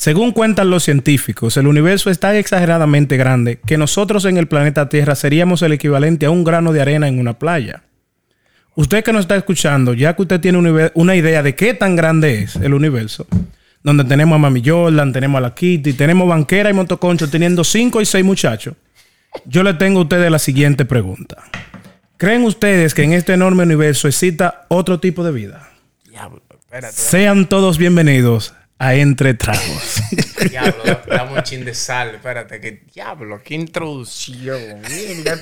Según cuentan los científicos, el universo es tan exageradamente grande que nosotros en el planeta Tierra seríamos el equivalente a un grano de arena en una playa. Usted que nos está escuchando, ya que usted tiene una- idea de qué tan grande es el universo, donde tenemos a Mami Jordan, tenemos a la Kitty, tenemos banquera y motoconcho teniendo cinco y seis muchachos, yo le tengo a ustedes la siguiente pregunta. ¿Creen ustedes que en este enorme universo exista otro tipo de vida? Diablo, espérate. Sean todos bienvenidos a Entre Tragos. Diablo, dame un chin de sal. Espérate, que diablo, qué introducción.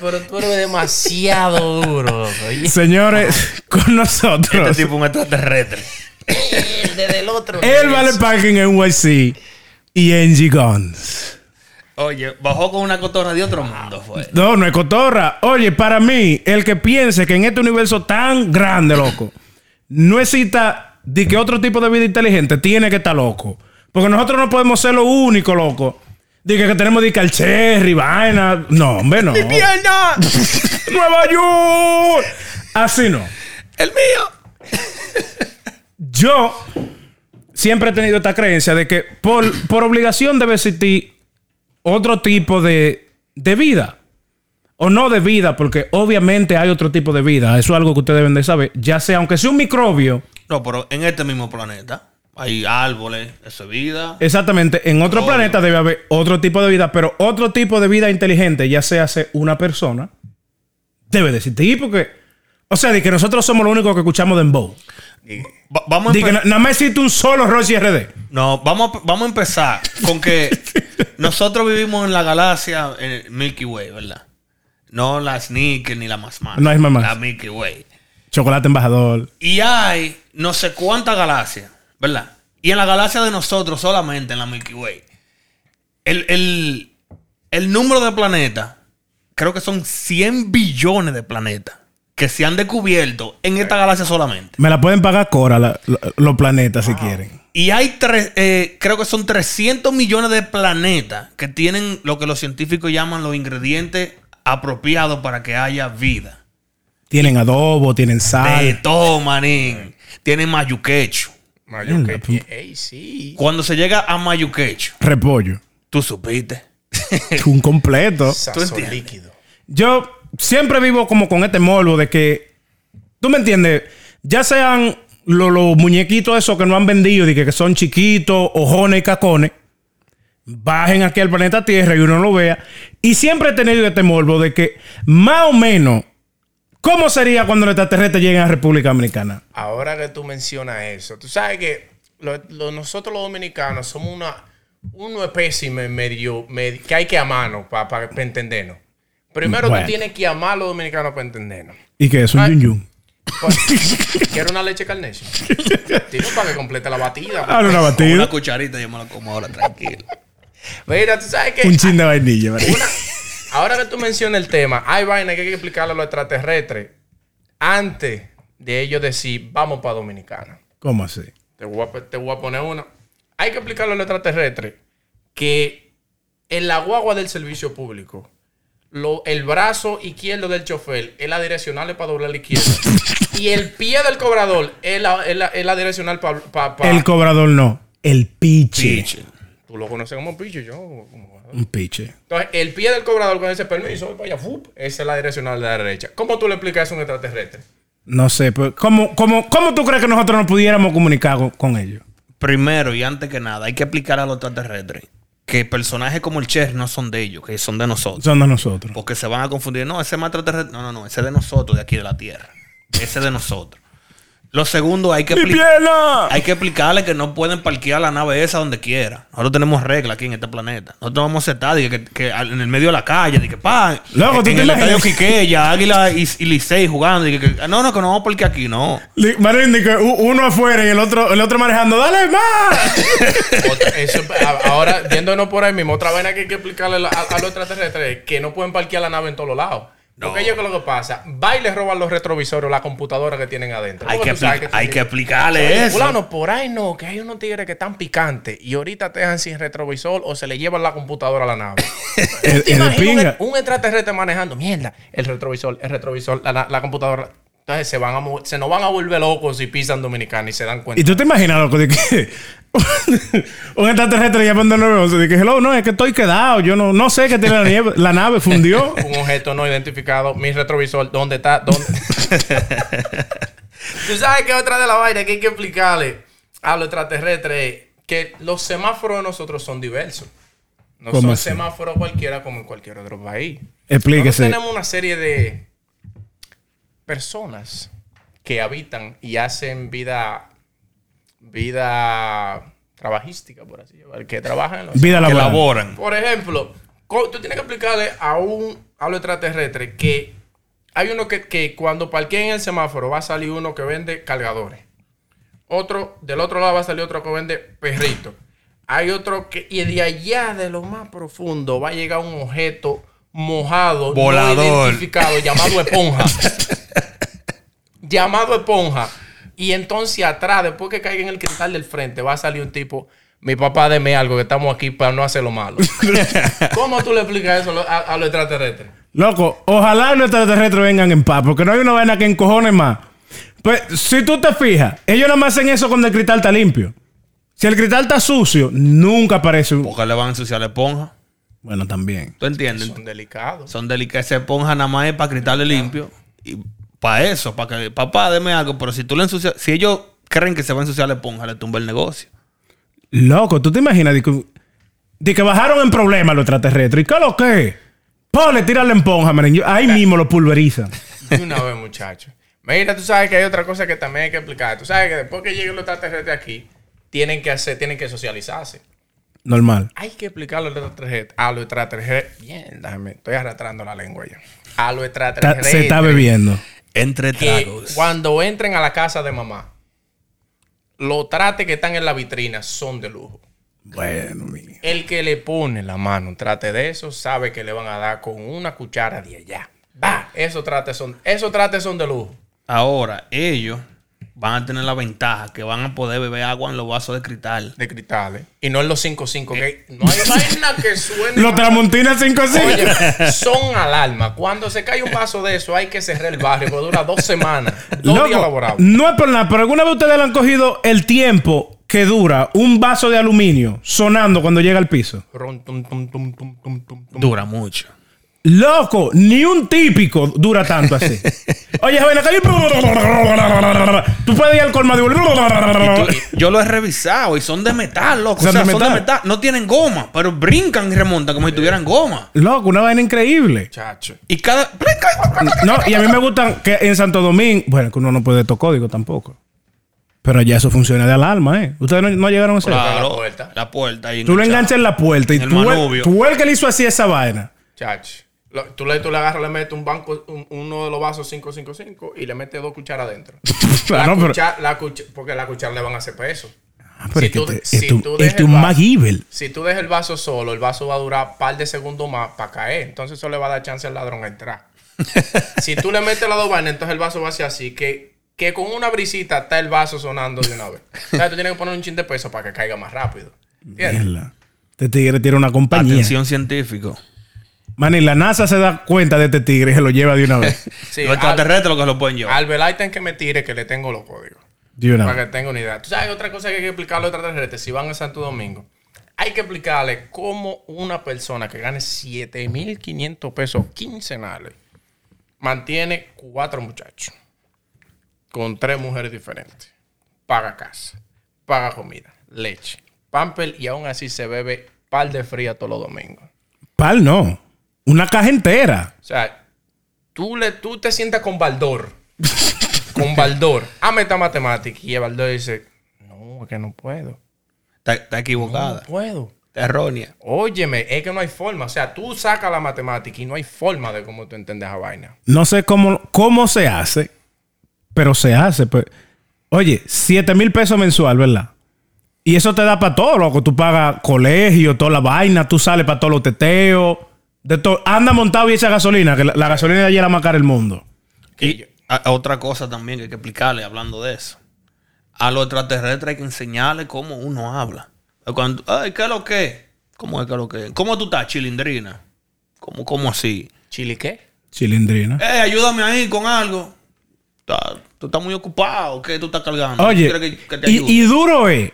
Pero tú eres demasiado duro. Oye, Señores, con Este nosotros, tipo un extraterrestre. desde el otro. el Vale Parking NYC y Angie Guns. Oye, bajó con una cotorra de otro mundo, fue. No, no es cotorra. Oye, para mí, el que piense que en este universo tan grande, loco, no exista de que otro tipo de vida inteligente tiene que estar loco. Porque nosotros no podemos ser lo único, loco. De que, tenemos de cherry, vaina. No, hombre, no. ¡Pierna! Nueva York. Así no. ¡El mío! Yo siempre he tenido esta creencia de que por, por obligación debe existir otro tipo de, de vida. O no de vida, porque obviamente hay otro tipo de vida. Eso es algo que ustedes deben de saber. Ya sea, aunque sea un microbio, No, pero en este mismo planeta hay árboles, eso es vida. exactamente, en otro planeta debe haber otro tipo de vida, pero otro tipo de vida inteligente, ya sea ser una persona, debe de existir. Porque, o sea, de que nosotros somos los únicos que escuchamos Dembow. Va- vamos a De que na- nada más existe un solo Rosy RD. No, vamos a, vamos a empezar con que nosotros vivimos en la galaxia en el Milky Way, ¿verdad? No la Sneaker ni la más más. No hay más más. La Milky Way. Chocolate embajador. Y hay no sé cuántas galaxias, ¿verdad? Y en la galaxia de nosotros, solamente en la Milky Way, el, el- el número de planetas, creo que son 100 billones de planetas que se han descubierto en esta galaxia solamente. Me la pueden pagar Cora la- la- los planetas si quieren. Y hay tres, eh, creo que son 300 millones de planetas que tienen lo que los científicos llaman los ingredientes apropiados para que haya vida. Tienen adobo, tienen De sal. todo, manín. Tienen mayuquecho. Mayo, que- Ey, sí. Cuando se llega a mayuquecho, repollo. tú supiste. Un completo. Sazón líquido. Yo siempre vivo como con este morbo de que. ¿Tú me entiendes? Ya sean lo- los muñequitos esos que no han vendido, de que, que son chiquitos, ojones y cacones. Bajen aquí al planeta Tierra y uno lo vea. Y siempre he tenido este morbo de que, más o menos, ¿cómo sería cuando los extraterrestres lleguen a República Dominicana? Ahora que tú mencionas eso, tú sabes que lo- lo- nosotros los dominicanos somos una uno espécimen medio, medio- que hay que amarnos para entendernos. Primero Bueno. tú tienes que amar a los dominicanos para entendernos. Y que es un Ay. yun yun. ¿Quieres una leche carnation? Digo para que complete la batida. Ah, una batida. una cucharita yo me la como ahora, tranquilo. Mira, tú sabes que Un chin de vainilla, ¿verdad? una- ahora que tú mencionas el tema, hay vaina que hay que explicarle a los extraterrestres antes de ellos decir, vamos para Dominicana. ¿Cómo así? Te voy, a, te voy a poner una. Hay que explicarle a los extraterrestres que en la guagua del servicio público, lo- el brazo izquierdo del chofer es la direccional para doblar la izquierda. y el pie del cobrador es la, es la- es la direccional para... El cobrador no. El piche. Piche. Tú lo conoces como picho, yo. como- Un piche. Entonces, el pie del cobrador con ese permiso, allá, ¡fup! esa es la direccional de la derecha. ¿Cómo tú le explicas eso a un extraterrestre? No sé, pero ¿cómo, cómo, ¿cómo tú crees que nosotros nos pudiéramos comunicar con, con ellos? Primero y antes que nada, hay que explicar a los extraterrestres que personajes como el Cher no son de ellos, que son de nosotros. Son de nosotros. Porque se van a confundir. No, ese es más extraterrestre. No, no, no. Ese es de nosotros, de aquí de la Tierra. Ese es de nosotros. Lo segundo, hay que, ¡Mi expli- pierna! hay que explicarle que no pueden parquear la nave esa donde quiera. Nosotros tenemos reglas aquí en este planeta. Nosotros vamos a estar de que, que en el medio de la calle, de que pa, Loco, ¿tú en te el estadio imaginas? Quiqueya, Águila y, y Licey jugando. de que, que- no, no, que no vamos a parquear aquí, no. Li- Marín, de que u- uno afuera y el otro, el otro manejando. ¡Dale más! Otra- eso- a- ahora, yéndonos por ahí mismo, otra vaina que hay que explicarle a, a los extraterrestres es que no pueden parquear la nave en todos lados. Porque ellos, ¿qué es lo que pasa? Va y les roban los retrovisores o la computadora que tienen adentro. Hay que, hay que explicarle Oye, eso. fulano, por ahí no, que hay unos tigres que están picantes y ahorita te dejan sin retrovisor o se le llevan la computadora a la nave. ¿Te imaginas pinga. un, un extraterrestre manejando? Mierda, el retrovisor, el retrovisor, la, la- la computadora. Entonces se, van a, se nos van a volver locos si pisan Dominicana y se dan cuenta. Y tú te imaginas, loco, de que un extraterrestre llamando al 911 de que, hello, no, es que estoy quedado, yo no, no sé qué tiene la, nieve, la nave, fundió. un objeto no identificado, mi retrovisor, ¿dónde está? ¿Dónde? Tú sabes que otra de las vainas que hay que explicarle a los extraterrestres es que los semáforos de nosotros son diversos. No ¿Cómo son semáforos cualquiera como en cualquier otro país. Explíquese. Nosotros tenemos una serie de personas que habitan y hacen vida vida trabajística, por así decirlo, que trabajan en los Vida Que laboral. laboran. por ejemplo, tú tienes que explicarle a un a los extraterrestres que hay uno que, que cuando parqueen en el semáforo va a salir uno que vende cargadores. Otro, del otro lado va a salir otro que vende perritos. Hay otro que, y de allá de lo más profundo va a llegar un objeto mojado, no Volador. identificado, llamado esponja. llamado esponja. Y entonces atrás, después que caiga en el cristal del frente, va a salir un tipo. Mi papá, deme algo, que estamos aquí para no hacer lo malo. ¿Cómo tú le explicas eso a, a los extraterrestres? Loco, ojalá los extraterrestres vengan en paz, porque no hay una vaina que encojone más. Pues, si tú te fijas, ellos nada más hacen eso cuando el cristal está limpio. Si el cristal está sucio, nunca aparece un... Porque le van a ensuciar la esponja. Bueno, también. ¿Tú entiendes? Son delicados. Son delicadas. Esa esponja nada más es para cristales limpios. Y para eso, para que, papá, deme algo. Pero si tú le ensucias, si ellos creen que se va a ensuciar la esponja, le tumba el negocio. Loco, ¿tú te imaginas de que, de que bajaron en problemas los extraterrestres? ¿Y qué lo que? Ponle, tira la esponja, miren. yo- Ahí mismo lo pulverizan. De una vez, muchacho. Mira, tú sabes que hay otra cosa que también hay que explicar. Tú sabes que después que lleguen los extraterrestres aquí, tienen que hacer, tienen que socializarse. Normal. Hay que explicarle a los extraterrestres. A los extraterrestres. Bien, déjame. Estoy arrastrando la lengua ya. A los extraterrestres. se está bebiendo. Entre que tragos. cuando entren a la casa de mamá, los trates que están en la vitrina son de lujo. Bueno, mi. El que le pone la mano un trate de eso sabe que le van a dar con una cuchara de allá. Va, esos trates son, esos trates son de lujo. Ahora, ellos van a tener la ventaja que van a poder beber agua en los vasos de cristal. de cristales. Y no en los 5-5. que no hay vaina que suene. Los más- Tramontina 5 Oye, son alarma. Cuando se cae un vaso de eso, hay que cerrar el barrio. Porque dura dos semanas. Dos días laborables. no es por nada, pero alguna vez ustedes le han cogido el tiempo que dura un vaso de aluminio sonando cuando llega al piso. Dura mucho. Loco, ni un típico dura tanto así. Oye, joven, acá. Tú puedes ir al colmado y... Yo lo he revisado y son de metal, loco. Son o sea, de son metal. de metal. No tienen goma, pero brincan y remontan como si tuvieran goma. Loco, una vaina increíble. Chacho. Y cada. No, y a mí me gustan que en Santo Domingo... Bueno, que uno no puede estos códigos tampoco. Pero ya eso funciona de alarma, ¿eh? Ustedes no, no llegaron a hacer. Claro, la puerta. La puerta. ahí Tú lo enganchas en la puerta y En el tú, el, tú el que le hizo así esa vaina. Chacho. Lo- tú, le, tú le agarras, le metes un banco, un- uno de los vasos 555 y le metes dos cucharas adentro. Claro, la pero- cuchara, la cucha- porque la cuchara le van a hacer peso. Ah, pero Si es que tú- si tú es un MacGyver. Si tú dejas el vaso solo, el vaso va a durar un par de segundos más para caer. Entonces eso le va a dar chance al ladrón a entrar. si tú le metes las dos vainas, entonces el vaso va a ser así, que, que con una brisita está el vaso sonando de una vez. O sea, tú tienes que poner un chin de peso para que caiga más rápido. ¿Entiendes? Este tigre tiene una compañía. Atención científico. Man, y la NASA se da cuenta de este tigre y se lo lleva de una vez. Sí, Los al, extraterrestres lo que se lo pueden llevar. al Velayten que me tire que le tengo los códigos. De una Para vez. que tenga una idea. Tú sabes otra cosa que hay que explicarle a los extraterrestres si van a Santo Domingo. Hay que explicarle cómo una persona que gane 7.500 pesos quincenales mantiene cuatro muchachos con tres mujeres diferentes. Paga casa, paga comida, leche, pamper y aún así se bebe par de fría todos los domingos. Pal no. Una caja entera. O sea, tú, le, tú te sientas con Baldor. con Baldor. A meta matemática. Y el Baldor dice, no, es que no puedo. Está, está No equivocada. puedo. Está errónea. Óyeme, es que no hay forma. O sea, tú sacas la matemática y no hay forma de cómo tú entiendes esa vaina. No sé cómo, cómo se hace, pero se hace. Pues. Oye, 7 mil pesos mensual, ¿verdad? Y eso te da para todo, loco. Tú pagas colegio, toda la vaina, tú sales para todos los teteos. De. Anda montado y echa gasolina, que la, la gasolina de allí es la más cara del mundo. Y a- a otra cosa también que hay que explicarle hablando de eso. A los extraterrestres hay que enseñarles cómo uno habla. Cuando, ay, ¿qué es lo que? ¿Cómo es que es lo que? ¿Cómo tú estás, chilindrina? ¿Cómo, cómo así? ¿Chile qué? Chilindrina. Eh, ayúdame ahí con algo. Tú estás muy ocupado. ¿Qué tú estás cargando? Oye, ¿Quieres que, que te y, y duro es,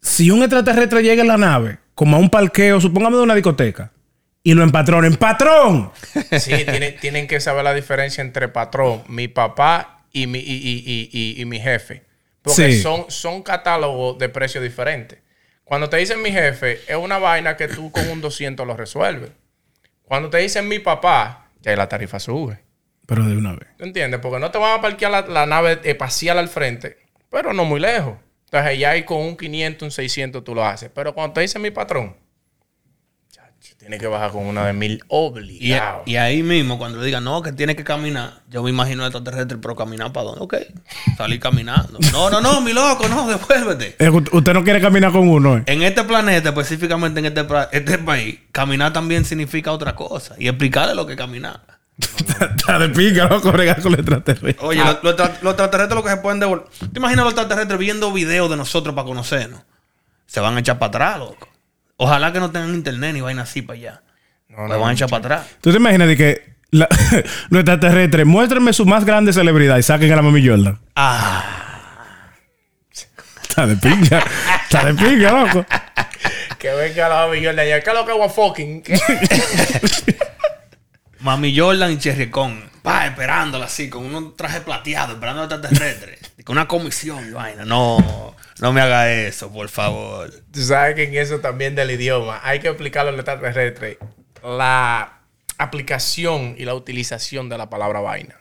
si un extraterrestre llega en la nave, como a un parqueo, supongamos de una discoteca, y lo empatronen, ¡patrón! Sí, tienen, tienen que saber la diferencia entre patrón, mi papá y mi, y, y- y- mi jefe. Porque Sí. son, son catálogos de precios diferentes. Cuando te dicen mi jefe, es una vaina que tú con un 200 lo resuelves. Cuando te dicen mi papá, ya la tarifa sube. Pero de una vez. ¿Tú entiendes? Porque no te van a parquear la, la nave espacial al frente, pero no muy lejos. Entonces ya ahí con un 500, un 600 tú lo haces. Pero cuando te dicen mi patrón, tiene que bajar con una de mil Y, obligado. y ahí mismo, cuando le digan, no, que tiene que caminar, yo me imagino extraterrestre, pero caminar para dónde? Ok, salir caminando. No, no, no, mi loco, no, devuélvete. Eh, usted no quiere caminar con uno, ¿eh? En este planeta, específicamente en este, este país, caminar también significa otra cosa. Y explicarle lo que es caminar. Está de pica, loco, regar con el extraterrestre. Oye, Ah. los, los los extraterrestres lo que se pueden devolver. ¿Te imaginas los extraterrestres viendo videos de nosotros para conocernos? Se van a echar para atrás, loco. Ojalá que no tengan internet ni vaina así para allá. No, Se no, van a echar para atrás. ¿Tú te imaginas de que la- los extraterrestres, muéstrenme su más grande celebridad y saquen a la mami Jordan? Ah, Está de pica. Está de pica, loco. Que venga la millón de allá. ¿Qué es lo que es fucking? Mami Jordan y Cherry Con. Pa, esperándola así, con un traje plateado, esperando al extraterrestre. Y con una comisión y vaina. No, no me haga eso, por favor. Tú sabes que en eso también del idioma hay que explicarlo al extraterrestre. La aplicación y la utilización de la palabra vaina.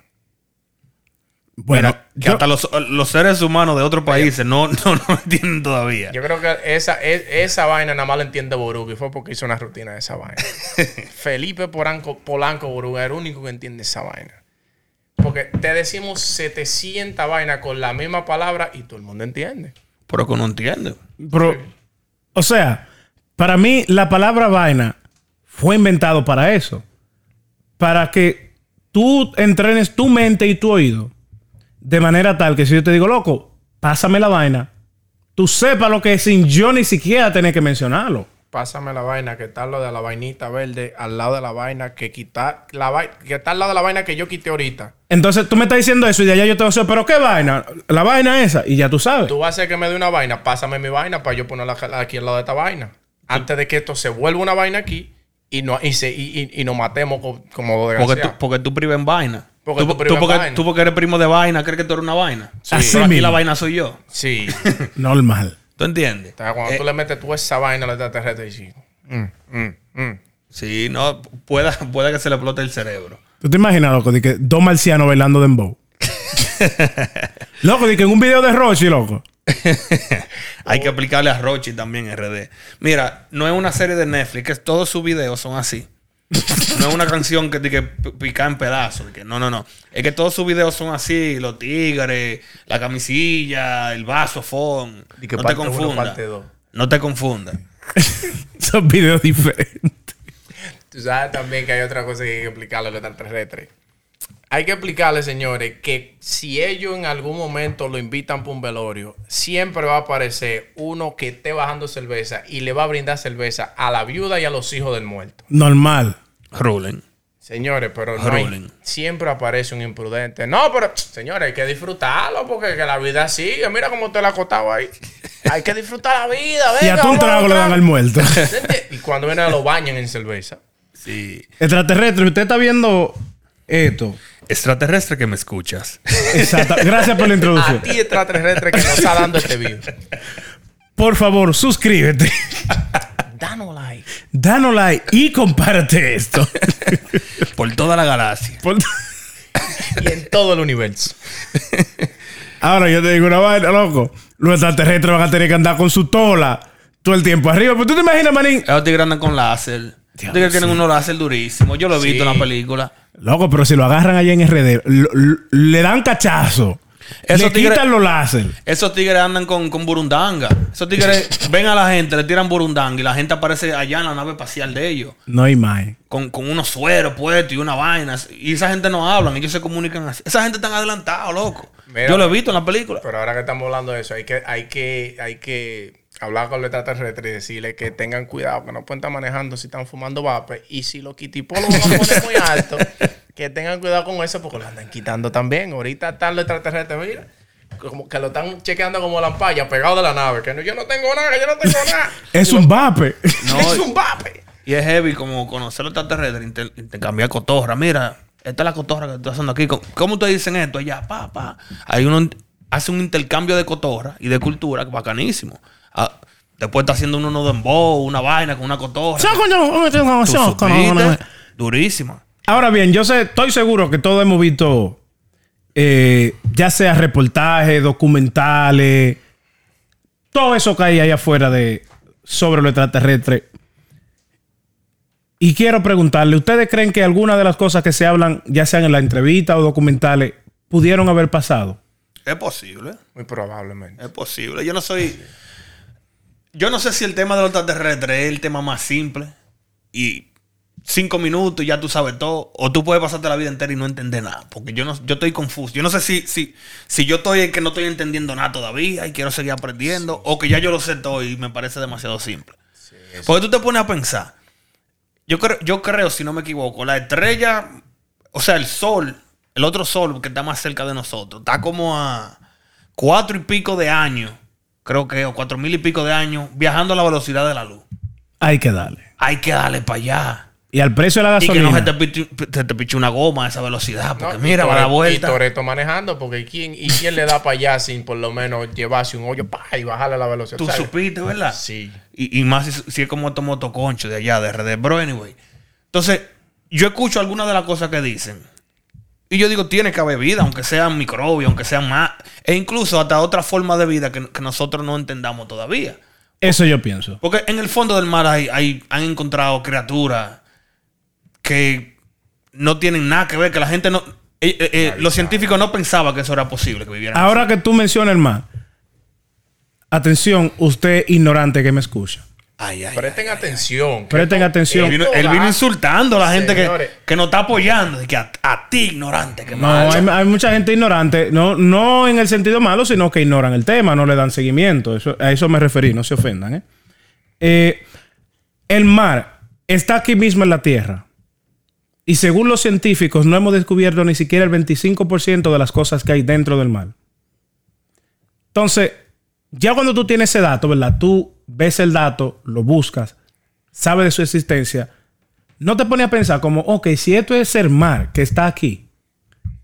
Bueno, Mira, que yo- hasta los, los seres humanos de otros países no, no, no entienden todavía. Yo creo que esa, es- esa vaina nada más la entiende Boruga y fue porque hizo una rutina de esa vaina. Felipe Polanco, Polanco Boruga era el único que entiende esa vaina. Porque te decimos 700 vainas con la misma palabra y todo el mundo entiende. Pero que no entiende. Pero, o sea, para mí la palabra vaina fue inventado para eso. Para que tú entrenes tu mente y tu oído de manera tal que si yo te digo, loco, pásame la vaina, tú sepas lo que es sin yo ni siquiera tener que mencionarlo. Pásame la vaina que está lo de la vainita verde al lado de la vaina que quitar la vai- que está al lado de la vaina que yo quité ahorita. Entonces tú me estás diciendo eso y de allá yo te voy a decir, pero ¿qué vaina? La vaina esa. Y ya tú sabes. Tú vas a hacer que me dé una vaina, pásame mi vaina para yo ponerla aquí al lado de esta vaina. Antes de que esto se vuelva una vaina aquí y, no, y, se, y, y- y nos matemos co- como Porque desgraciados. tú, porque tú prives en vaina. Porque tú, tú prives en porque, vaina. tú porque eres primo de vaina, crees que tú eres una vaina. Sí. Así Pero aquí mismo. la vaina soy yo. Sí. Normal. ¿Tú entiendes? O sea, cuando Eh, tú le metes tú esa vaina al extraterrestre y dices, mm, mm, mm. Sí, no, pueda, pueda que se le explote el cerebro. ¿Tú te imaginas, loco, de que dos marcianos bailando dembow? loco, de que en un video de Rochi, loco. Hay que aplicarle a Rochi también RD. Mira, no es una serie de Netflix, que todos sus videos son así. No es una canción que, de que pica en pedazos. de que no, no, no. Es que todos sus videos son así. Los tigres, la camisilla, el vaso. Y que no te parte uno, confundas. parte dos. No te confundas. Son videos diferentes. Tú sabes también que hay otra cosa que hay que explicarle a los extraterrestres. Hay que explicarle, señores, que si ellos en algún momento lo invitan para un velorio, siempre va a aparecer uno que esté bajando cerveza y le va a brindar cerveza a la viuda y a los hijos del muerto. Normal. Rulen. Señores, pero no hay- siempre aparece un imprudente. No, pero señores, hay que disfrutarlo porque que la vida sigue. Mira cómo te la acostaba ahí. Hay que disfrutar la vida. Y venga, vamos a trago le dan al muerto. Y cuando vienen lo bañan en cerveza. Sí. Extraterrestre, usted está viendo esto. Extraterrestre que me escuchas. Exacto. Gracias por la A introducción. ti, extraterrestre, que nos está dando este video. Por favor, suscríbete. Danos like. Danos like y compárate esto. Por toda la galaxia. Por- Y en todo el universo. Ahora yo te digo una vaina, loco. Los extraterrestres van a tener que andar con su tola todo el tiempo arriba. Pero tú te imaginas, manín. Esos tigres andan con láser. Los tigres tienen unos láser durísimos. Yo lo he visto Sí. en la película. Loco, pero si lo agarran allá en RD, lo- lo- le dan cachazo. Esos le tigres- quitan los láser. Esos tigres andan con, con burundanga. Esos tigres ven a la gente, le tiran burundanga y la gente aparece allá en la nave espacial de ellos. No hay más. Con, con unos sueros puestos y una vaina. Y esa gente no hablan, ellos se comunican así. Esa gente están adelantados, loco. Mira, Yo lo he visto en la película. Pero ahora que estamos hablando de eso, hay que, hay que, hay que hablar con los extraterrestres y decirles que tengan cuidado, que no pueden estar manejando si están fumando vape. Y si los kitipolos lo van a poner muy alto, que tengan cuidado con eso porque lo andan quitando también. Ahorita están los extraterrestres, mira. Como que lo están chequeando como lampaya, pegado de la nave. Que no, yo no tengo nada, yo no tengo nada. Es un vape. No, es un vape. Y es heavy como conocer los extraterrestres, inter- intercambiar cotorra. Mira, esta es la cotorra que estoy haciendo aquí. ¿Cómo- ¿Cómo ustedes dicen esto? Allá, pa, pa. Ahí uno hace un intercambio de cotorra y de cultura bacanísimo. Ah, después está haciendo uno de dembow, una vaina con una cotorra. Durísima. Ahora bien, yo sé, estoy seguro que todos hemos visto, eh, ya sea reportajes, documentales, todo eso que hay ahí afuera de sobre lo extraterrestre. Y quiero preguntarle, ¿ustedes creen que algunas de las cosas que se hablan, ya sean en la entrevista o documentales, pudieron haber pasado? Es posible. Muy probablemente. Es posible. Yo no soy. Yo no sé si el tema de los extraterrestres es el tema más simple. Y cinco minutos y ya tú sabes todo. O tú puedes pasarte la vida entera y no entender nada. Porque yo no, yo estoy confuso. Yo no sé si, si, si yo estoy en que no estoy entendiendo nada todavía y quiero seguir aprendiendo. O que ya yo lo sé todo y me parece demasiado simple. Porque tú te pones a pensar. Yo creo, yo creo, si no me equivoco, la estrella, o sea, el sol, el otro sol que está más cerca de nosotros, está como a cuatro y pico de años, creo que, o cuatro mil y pico de años, viajando a la velocidad de la luz. Hay que darle. Hay que darle para allá. Y al precio de la Y que gasolina. no se te, piche, se te piche una goma a esa velocidad, porque No, mira, va a dar Tore- vuelta. Y Toreto manejando, porque ¿quién, ¿y quién le da para allá sin por lo menos llevarse un hoyo pa, y bajarle la velocidad? Tú ¿Sabes? supiste, ¿verdad? Sí. Y, y más si, si es como estos motoconchos de allá, de RD. Bro, anyway. Entonces, yo escucho algunas de las cosas que dicen. Y yo digo, tiene que haber vida, aunque sean microbios, aunque sean más. E incluso hasta otra forma de vida que, que nosotros no entendamos todavía. Eso yo pienso. Porque en el fondo del mar hay, hay- han encontrado criaturas que no tienen nada que ver, que la gente no. eh, eh, eh, los científicos no pensaban que eso era posible, que vivieran. Ahora que tú mencionas el mar, atención, usted ignorante que me escucha. Ay, ay, Presten atención. Presten atención. Él vino, él insultando a la gente que, que nos está apoyando. Que a, a ti, ignorante, que No, mal. hay, hay mucha gente ignorante, no, no en el sentido malo, sino que ignoran el tema, no le dan seguimiento. Eso, a eso me referí, no se ofendan. ¿eh? Eh, el mar está aquí mismo en la Tierra. Y según los científicos, no hemos descubierto ni siquiera el 25% de las cosas que hay dentro del mar. Entonces, ya cuando tú tienes ese dato, ¿verdad? Tú ves el dato, lo buscas, sabes de su existencia, no te pones a pensar como, ok, si esto es el mar que está aquí,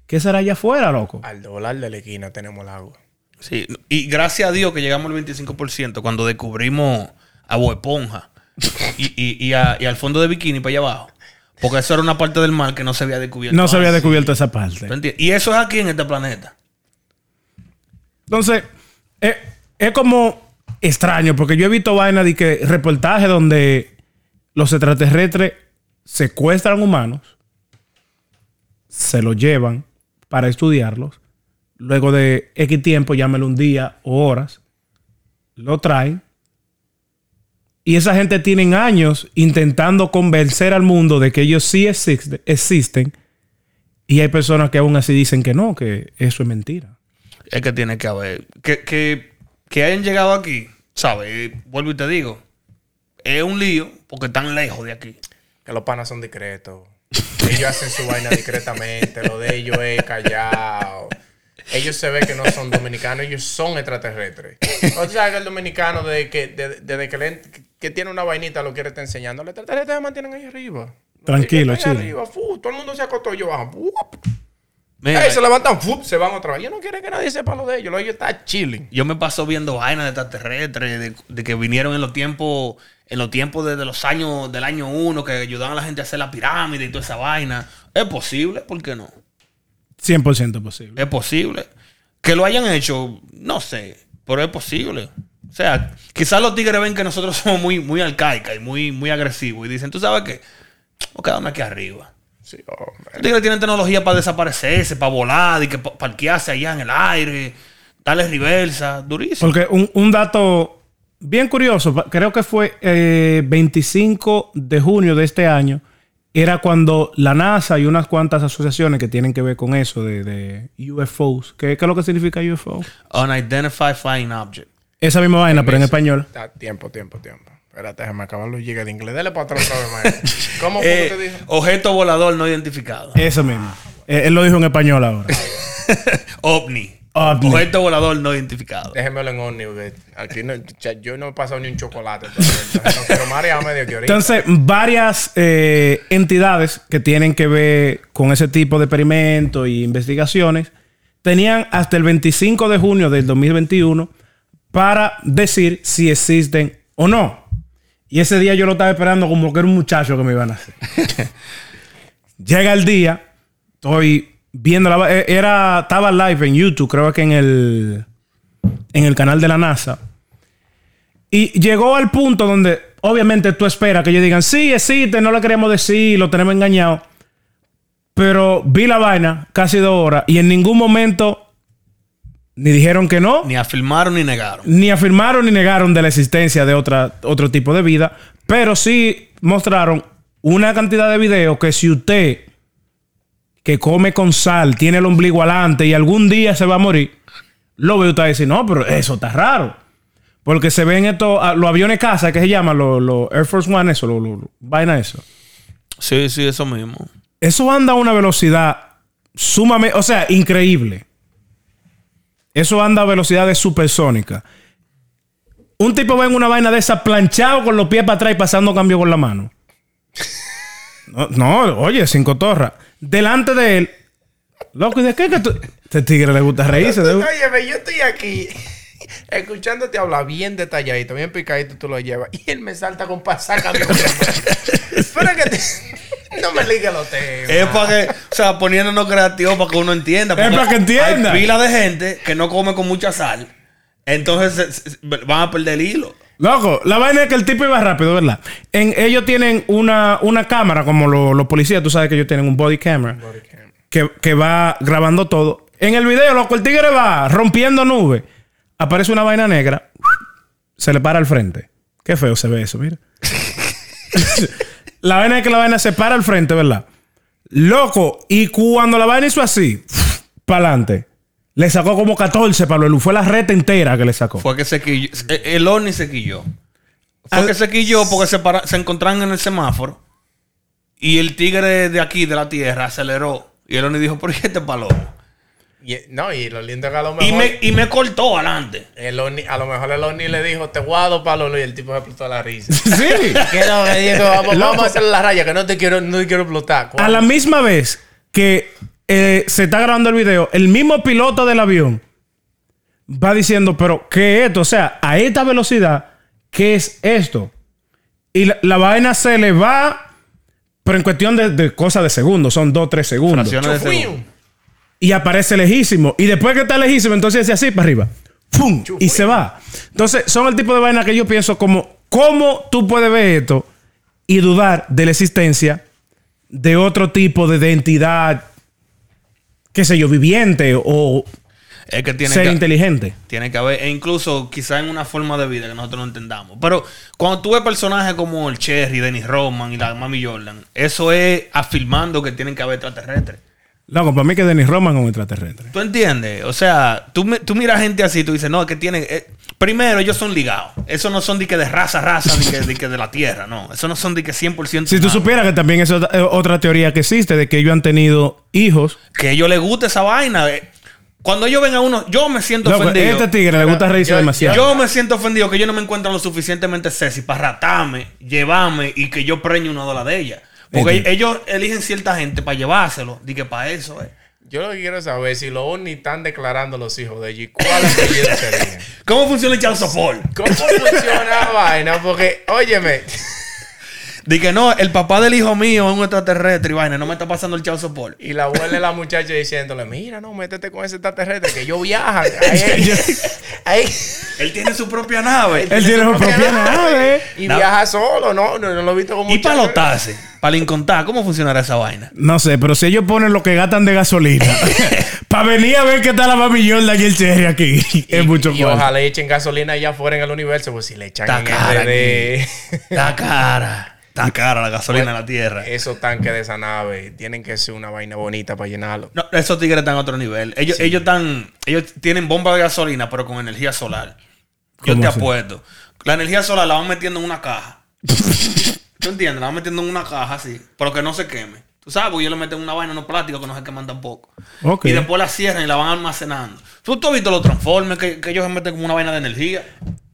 ¿qué será allá afuera, loco? Al dólar de la esquina tenemos el agua. Sí, y gracias a Dios que llegamos al 25% cuando descubrimos a Bob Esponja y, y- y a- y al fondo de bikini para allá abajo. Porque eso era una parte del mar que no se había descubierto. No se había descubierto esa parte. Y eso es aquí en este planeta. Entonces, es, es como extraño, porque yo he visto vainas de que reportajes donde los extraterrestres secuestran humanos, se los llevan para estudiarlos, luego de X tiempo, llámelo un día o horas, lo traen. Y esa gente tienen años intentando convencer al mundo de que ellos sí existe- existen. Y hay personas que aún así dicen que no, que eso es mentira. Es que tiene que haber. Que, que hayan llegado aquí, ¿sabes? Vuelvo y te digo. Es un lío porque están lejos de aquí. Que los panas son discretos. Ellos hacen su vaina discretamente. Lo de ellos es callado. Ellos se ve que no son dominicanos, ellos son extraterrestres. O sea, que el dominicano, desde que, de- desde que, le- que tiene una vainita, lo quiere estar enseñando. Los extraterrestres se mantienen ahí arriba. Tranquilo, Ahí chile. arriba, fu, todo el mundo se acostó y yo bajo. Mira, Ey, se levantan, ¡fup! se van otra vez. Yo no quiero que nadie sepa lo de ellos. Lo de ellos está chilling. yo me paso viendo vainas de extraterrestres, de, de que vinieron en los tiempos, en los tiempos desde los años, del año 1, que ayudaban a la gente a hacer la pirámide y toda esa vaina. Es posible, ¿por qué no? 100% posible. Es posible. Que lo hayan hecho, no sé, pero es posible. O sea, quizás los tigres ven que nosotros somos muy, muy arcaicas y muy, muy agresivos y dicen, ¿tú sabes qué? Vamos a quedarme aquí arriba. Sí, hombre. Los tigres tienen tecnología para desaparecerse, para volar, y que pa- parquearse allá en el aire, darle reversa, durísimo. Porque un, un dato bien curioso, creo que fue eh, 25 de junio de este año, era cuando la NASA y unas cuantas asociaciones que tienen que ver con eso de, de UFOs, ¿qué, qué es lo que significa UFO? Unidentified Flying Object. Esa misma vaina, pero en español. Está tiempo, tiempo, tiempo. Espérate, déjame acabar los gigas de inglés. Dale para atrás otra vez, maestro. ¿Cómo fue Eh, que te dijo? objeto volador no identificado. Eso mismo. Eh, él lo dijo en español ahora. OVNI. OVNI. Objeto volador no identificado. Déjemelo en porque aquí no, yo no he pasado ni un chocolate. entonces no quiero marearme de que ahorita. Entonces, varias eh, entidades que tienen que ver con ese tipo de experimentos e investigaciones tenían hasta el 25 de junio del 2021 para decir si existen o no. Y ese día yo lo estaba esperando como que era un muchacho que me iban a hacer. Llega el día, estoy viendo la... eh, Era, estaba live en YouTube, creo que en el, en el canal de la NASA. Y llegó al punto donde, obviamente, tú esperas que ellos digan, sí, existe, no le queremos decir, lo tenemos engañado. Pero vi la vaina casi dos horas y en ningún momento ni dijeron que no, Ni afirmaron ni negaron. ni afirmaron ni negaron de la existencia de otra, otro tipo de vida, pero sí mostraron una cantidad de videos que si usted que come con sal tiene el ombligo adelante y algún día se va a morir, lo ve usted dice, no, pero eso está raro. Porque se ven estos, ah, los aviones casa, que se llaman los, los Air Force One, eso, los, los- los- vaina eso. Sí, sí, eso mismo. Eso anda a una velocidad sumamente, o sea, increíble. Eso anda a velocidades supersónicas. Un tipo ve en una vaina de esa planchado con los pies para atrás y pasando cambio con la mano. No, no, oye, sin cotorra. Delante de él. Loco, ¿y de qué que tú? Este tigre le gusta reírse. Oye, yo estoy aquí escuchándote hablar bien detalladito, bien picadito, tú lo llevas. Y él me salta con pasaca. Espera que te... No me ligue los temas. Es para que, o sea, poniéndonos creativos para que uno entienda. Es porque para que entienda. Hay pila de gente que no come con mucha sal. Entonces se- se- van a perder el hilo. Loco, la vaina es que el tipo iba rápido, ¿verdad? En, ellos tienen una, una cámara, como lo- los policías, tú sabes que ellos tienen un body camera, que, que va grabando todo. En el video, loco, el tigre va rompiendo nubes. Aparece una vaina negra, se le para al frente. Qué feo se ve eso, mira. la vaina es que la vaina se para al frente, ¿verdad? Loco, y cuando la vaina hizo así, para adelante, le sacó como 14 para Fue la reta entera que le sacó. Fue que se quilló. El ovni se quilló. Fue Al- que se quilló porque se, para- se encontraron en el semáforo. Y el tigre de aquí, de la tierra, aceleró. Y el ovni dijo, ¿por qué este palomo? Y, no, y lo lindo es que a lo Y mejor... me, y me cortó adelante. el Oni- a lo mejor el Oni le dijo, te guardo palo y el tipo se explotó la risa. Sí. que no, me dijo, vamos, a hacer la raya, que no te quiero, no te quiero explotar. A la misma vez que eh, se está grabando el video, el mismo piloto del avión va diciendo, pero ¿qué es esto? O sea, a esta velocidad, ¿qué es esto? Y la, la vaina se le va, pero en cuestión de, de cosas de segundos, son dos, tres segundos. Fracciones de Chufuín. Y aparece lejísimo. Y después que está lejísimo, entonces dice así para arriba. ¡Pum! Y se va. Entonces, son el tipo de vaina que yo pienso como, ¿cómo tú puedes ver esto y dudar de la existencia de otro tipo de identidad, qué sé yo, viviente o Es que tiene ser que, inteligente? tiene que haber, e incluso quizá en una forma de vida que nosotros no entendamos. Pero cuando tú ves personajes como el Cherry, Dennis Rodman y la Mami Jordan, eso es afirmando que tienen que haber extraterrestres. Loco, para mí que Dennis Roman es un extraterrestre. ¿Tú entiendes? O sea, tú, tú miras gente así, tú dices, no, que tienen... eh, primero, ellos son ligados. Eso no son de que de raza raza, de que, de que de la tierra, no. Eso no son de que 100% Si tú humanos. supieras que también es otra, eh, otra teoría que existe, de que ellos han tenido hijos. Que a ellos les gusta esa vaina. eh. Cuando ellos ven a uno, yo me siento ofendido. este tigre le gusta reírse yo- demasiado. Yo me siento ofendido que yo no me encuentro lo suficientemente sexy para ratarme, llevarme y que yo preñe una dólar de ella. Porque ellos eligen cierta gente para llevárselo. Di que para eso, eh. Yo lo que quiero saber es si los Oni están declarando los hijos de allí, ¿cuál apellido sería? ¿Cómo funciona el child support? ¿Cómo funciona la vaina? Porque, óyeme, Di que no, el papá del hijo mío es un extraterrestre y vaina, no me está pasando el child support. y la abuela de la muchacha diciéndole, mira, no, métete con ese extraterrestre, que yo viaja. Ahí. Él tiene su propia nave. Él tiene su propia nave. Y No. viaja solo, ¿no? No, no lo he visto como Y para lotarse, para incontar, ¿cómo funcionará esa vaina? No sé, pero si ellos ponen lo que gastan de gasolina para venir a ver qué tal la Mami Jordan y el Cherry aquí, es mucho Y ojalá echen gasolina allá afuera en el universo, pues si le echan Está en cara Está cara. Está cara la gasolina en la tierra. esos tanques de esa nave tienen que ser una vaina bonita para llenarlo. No, esos tigres están a otro nivel. Ellos, ellos están, ellos tienen bomba de gasolina, pero con energía solar. Yo ¿Cómo te así? apuesto La energía solar la van metiendo en una caja. ¿Tú entiendes? La van metiendo en una caja así, pero que no se queme. Tú sabes, porque ellos le meten una vaina en un plástico que no se queman tampoco. Y después la cierran y la van almacenando. ¿Tú, tú has visto los transformes que, que ellos se meten como una vaina de energía?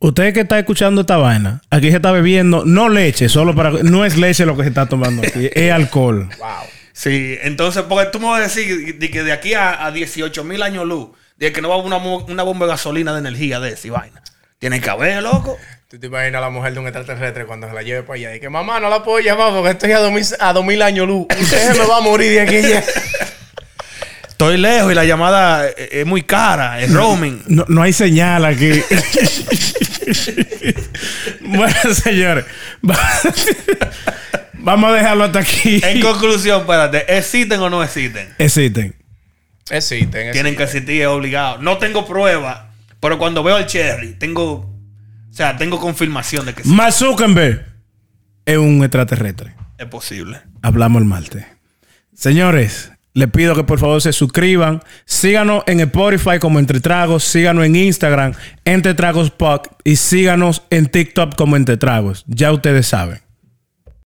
Usted que está escuchando esta vaina, aquí se está bebiendo, no leche, solo para. No es leche lo que se está tomando aquí, es alcohol. Wow. Sí, entonces, porque tú me vas a decir de que de aquí a, a 18 mil años luz, de que no va una, una bomba de gasolina de energía de esa y vaina. Tiene que haber, loco. Tú te imaginas a la mujer de un extraterrestre cuando se la lleve para allá. Y que mamá, no la puedo llamar porque estoy a 2000, a 2000 años luz. Usted se me va a morir de aquí ya. Estoy lejos y la llamada es, es muy cara, es roaming. No, no hay señal aquí. bueno, señores. va- Vamos a dejarlo hasta aquí. En conclusión, espérate, ¿existen o no existen? Existen. Existen, Tienen que existir, es obligado. No tengo prueba, pero cuando veo el cherry, tengo, o sea, tengo confirmación de que Mark Zuckerberg es un extraterrestre. es posible. Hablamos el martes. Señores, les pido que por favor se suscriban. Síganos en Spotify como Entre Tragos. Síganos en Instagram, Entre Tragos. Y síganos en TikTok como Entre Tragos. Ya ustedes saben.